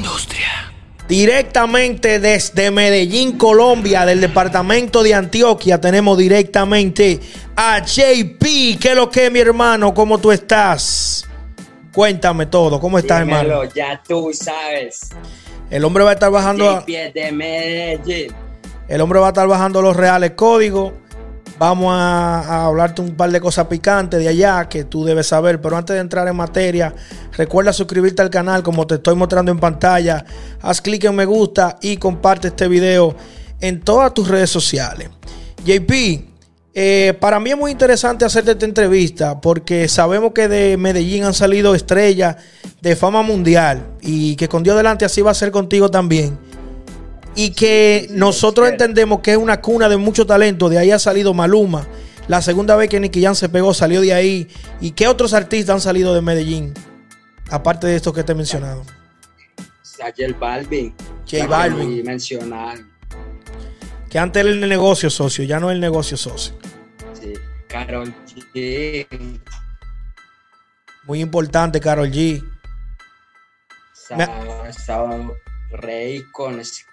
industria. Directamente desde Medellín, Colombia, del departamento de Antioquia, tenemos directamente a JP. ¿Qué es lo que, mi hermano? ¿Cómo tú estás? Cuéntame todo. ¿Cómo estás, Dímelo, hermano? Ya tú sabes. El hombre va a estar bajando. a- JP de Medellín. El hombre va a estar bajando los reales códigos. Vamos a, hablarte un par de cosas picantes de allá que tú debes saber. Pero antes de entrar en materia, recuerda suscribirte al canal como te estoy mostrando en pantalla. Haz clic en me gusta y comparte este video en todas tus redes sociales. JP, eh, para mí es muy interesante hacerte esta entrevista porque sabemos que de Medellín han salido estrellas de fama mundial y que con Dios delante así va a ser contigo también y que nosotros entendemos que es una cuna de mucho talento. De ahí ha salido Maluma. La segunda vez que Nicky Jam se pegó salió de ahí. ¿Y qué otros artistas han salido de Medellín? Aparte de estos que te he mencionado. J Balvin. J Balvin. Mencionar. Que antes era el negocio socio, ya no es el negocio socio. Sí. Carol G. Muy importante, Carol G. Me- Sa- Sa- Rey con ese-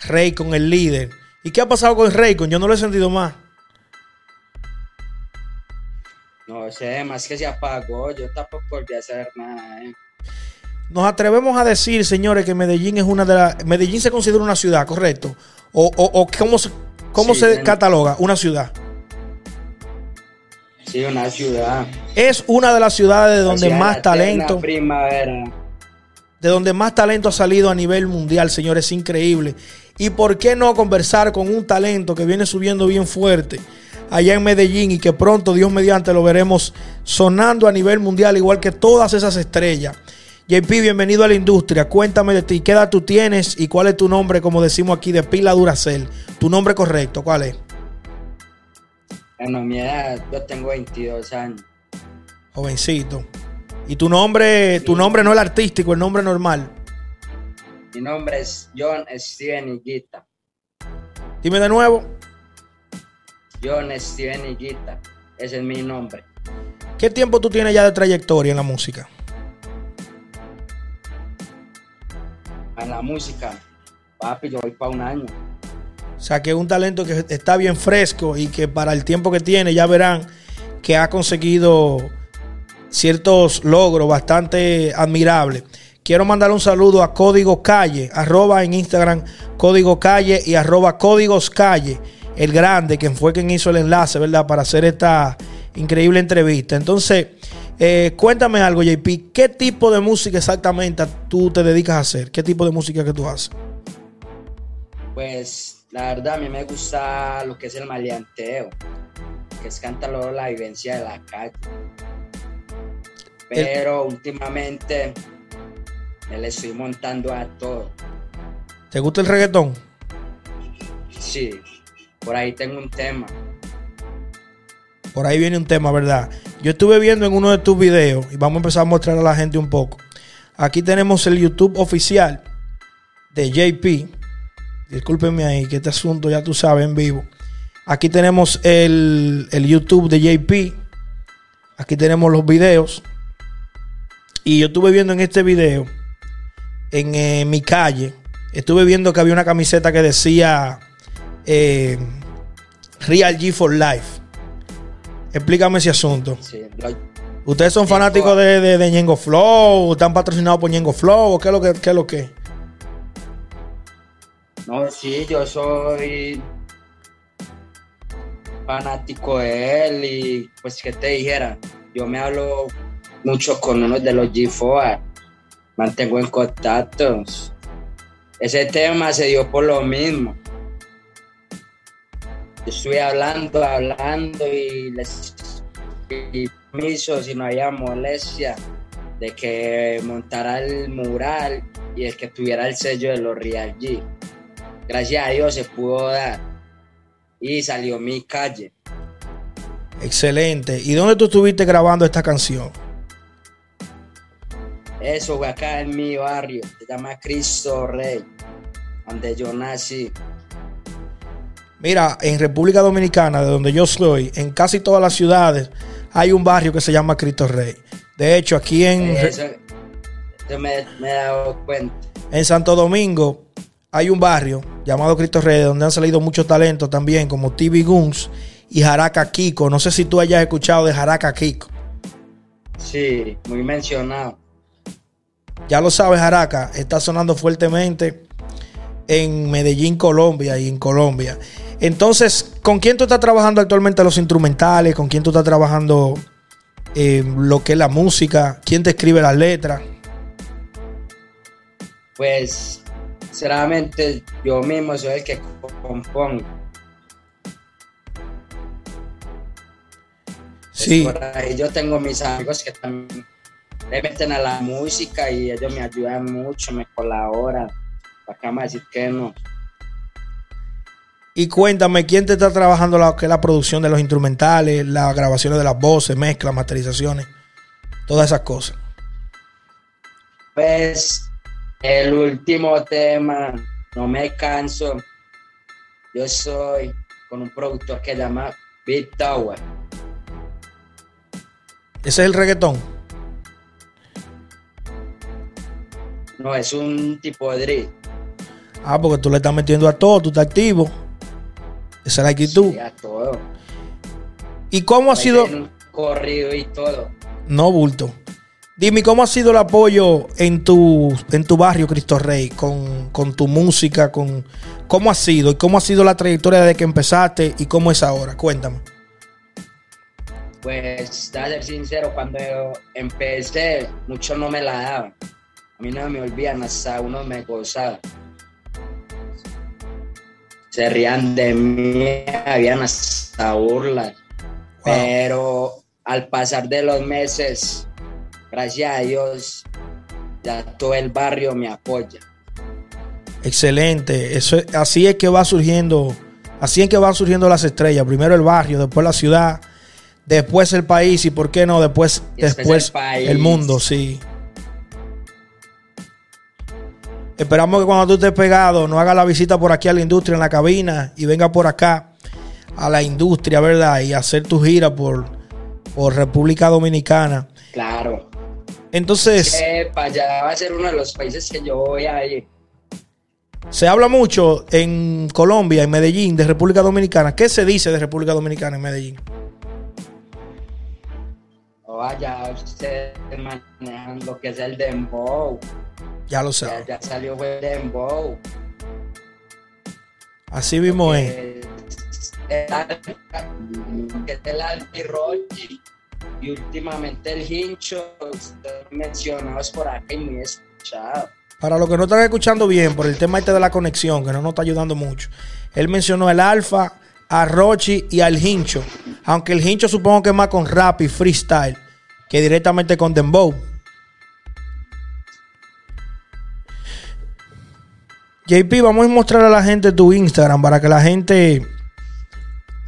Rey con el líder. ¿Y qué ha pasado con Rey? Con yo no lo he sentido más. No sé, más que se apagó. Yo tampoco volví a hacer nada. eh. Nos atrevemos a decir, señores, que Medellín es una de las. Medellín se considera una ciudad, ¿correcto? ¿O, o- o cómo se, cómo Sí, se bien. cataloga? Una ciudad. Sí, una ciudad. Es una de las ciudades donde más talento, Primavera. De donde más talento ha salido a nivel mundial, señores, es increíble. Y por qué no conversar con un talento que viene subiendo bien fuerte allá en Medellín y que pronto, Dios mediante, lo veremos sonando a nivel mundial, igual que todas esas estrellas. JP, bienvenido a la industria. Cuéntame de ti, qué edad tú tienes y cuál es tu nombre, como decimos aquí, de pila Duracel. Tu nombre correcto, ¿cuál es? Bueno, mi edad, yo tengo 22 años. Jovencito. Y tu nombre, tu nombre no el artístico, el nombre normal. Mi nombre es John Steven Higuita. Dime de nuevo. John Steven Higuita. Ese es mi nombre. ¿Qué tiempo tú tienes ya de trayectoria en la música? En la música, papi, yo voy para un año. O sea, que es un talento que está bien fresco y que para el tiempo que tiene ya verán que ha conseguido ciertos logros bastante admirables. Quiero mandar un saludo a Código Calle, arroba en Instagram Código Calle y arroba Códigos Calle, el grande, quien fue quien hizo el enlace, ¿verdad? Para hacer esta increíble entrevista. Entonces, eh, cuéntame algo, JP, ¿qué tipo de música exactamente tú te dedicas a hacer? ¿Qué tipo de música que tú haces? Pues la verdad a mí me gusta lo que es el maleanteo, que es cantarlo la vivencia de la calle. Pero últimamente me le estoy montando a todo. ¿Te gusta el reggaetón? Sí, por ahí tengo un tema. Por ahí viene un tema, ¿verdad? Yo estuve viendo en uno de tus videos y vamos a empezar a mostrar a la gente un poco. Aquí tenemos el YouTube oficial de JP. Discúlpenme ahí, que este asunto ya tú sabes en vivo. Aquí tenemos el, el YouTube de JP. Aquí tenemos los videos. Y yo estuve viendo en este video, en eh, mi calle, estuve viendo que había una camiseta que decía eh, Real G for Life. Explícame ese asunto. Sí, ¿Ustedes son fanáticos de, de, de Ñengo Flow? ¿Están patrocinados por Ñengo Flow? ¿O qué es lo que, qué es lo que? No, sí, yo soy fanático de él y pues que te dijera, yo me hablo mucho con uno de los G4, mantengo en contactos. Ese tema se dio por lo mismo. Yo estuve hablando, hablando y les y permiso si no había molestia de que montara el mural y el que tuviera el sello de los Real G. Gracias a Dios se pudo dar y salió mi calle. Excelente. ¿Y dónde tú estuviste grabando esta canción? Eso fue acá en mi barrio, se llama Cristo Rey, donde yo nací. Mira, en República Dominicana, de donde yo soy, en casi todas las ciudades hay un barrio que se llama Cristo Rey. De hecho, aquí en... Eso, Yo me, me he dado cuenta. En Santo Domingo hay un barrio llamado Cristo Rey donde han salido muchos talentos también, como TV Guns y Jaraca Kiko. No sé si tú hayas escuchado de Jaraca Kiko. Sí, muy mencionado. Ya lo sabes, Jaraca, está sonando fuertemente en Medellín, Colombia y en Colombia. Entonces, ¿con quién tú estás trabajando actualmente los instrumentales? ¿Con quién tú estás trabajando eh, lo que es la música? ¿Quién te escribe las letras? Pues, sinceramente, yo mismo soy el que compongo. Sí. Por ahí yo tengo mis amigos que también le meten a la música y ellos me ayudan mucho, me colaboran. Acá me decir que no. Y cuéntame, ¿quién te está trabajando la, que la producción de los instrumentales, las grabaciones de las voces, mezclas, masterizaciones, todas esas cosas? Pues el último tema, No me canso. Yo soy con un productor que se llama Big Tower. Ese es el reggaetón. No, es un tipo de drill. Ah, porque tú le estás metiendo a todo, tú estás activo. Esa es la actitud. Sí, a todo. ¿Y cómo ha sido? un corrido y todo. No, bulto. Dime, ¿cómo ha sido el apoyo en tu, en tu barrio, Cristo Rey, con, con tu música? Con, ¿Cómo ha sido? ¿Y cómo ha sido la trayectoria desde que empezaste y cómo es ahora? Cuéntame. Pues, a ser sincero, cuando empecé, muchos no me la daban. A mí no me olvidan, hasta uno me gozaba. Se rían de mí, habían hasta burlas. Pero al pasar de los meses, gracias a Dios, ya todo el barrio me apoya. Excelente. Eso, es- así es que va surgiendo, así es que van surgiendo las estrellas. Primero el barrio, después la ciudad, después el país y por qué no, después, después después el país. el mundo, sí. Esperamos que cuando tú estés pegado, no hagas la visita por aquí a la industria en la cabina y venga por acá a la industria, ¿verdad? Y hacer tu gira por, por República Dominicana. Claro. Entonces, para allá va a ser uno de los países que yo voy a ir. Se habla mucho en Colombia, en Medellín, de República Dominicana. ¿Qué se dice de República Dominicana en Medellín? O allá ustedes manejan lo que es el dembow. Ya lo Ya, sabes. ya salió el dembow. Así mismo es. el es el Alfa y Rochi. Y últimamente el hincho, mencionados por acá y muy escuchado. Para los que no están escuchando bien, por el tema este de la conexión, que no nos está ayudando mucho. Él mencionó el Alfa, a Rochi y al Hincho. Aunque el Hincho supongo que es más con rap y freestyle que directamente con Dembow. JP, vamos a mostrar a la gente tu Instagram para que la gente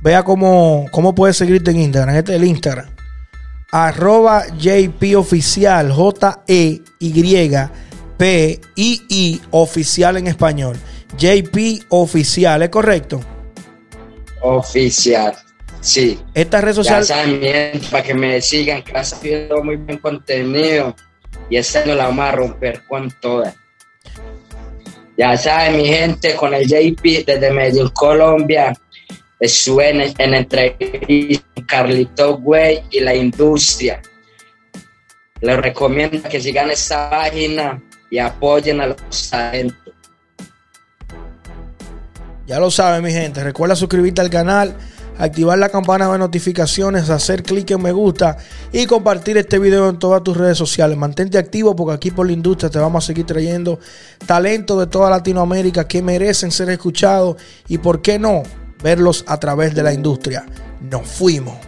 vea cómo, cómo puedes seguirte en Instagram. Este es el Instagram. Arroba JP Oficial, J-E-Y-P-I-I Oficial en español. JP Oficial, ¿es correcto? Oficial. Sí. Esta red Ya social. gente, para que me sigan, que está haciendo muy buen contenido. Y esta no la vamos a romper con todas. Ya saben, mi gente, con el JP desde Medellín, Colombia. Estuve en, en entrevista con Carlito Güey y la industria. Les recomiendo que sigan esta página y apoyen a los talentos. Ya lo saben, mi gente. Recuerda suscribirte al canal, activar la campana de notificaciones, hacer clic en me gusta y compartir este video en todas tus redes sociales. Mantente activo porque aquí por la industria te vamos a seguir trayendo talento de toda Latinoamérica que merecen ser escuchados y, por qué no, verlos a través de la industria. Nos fuimos.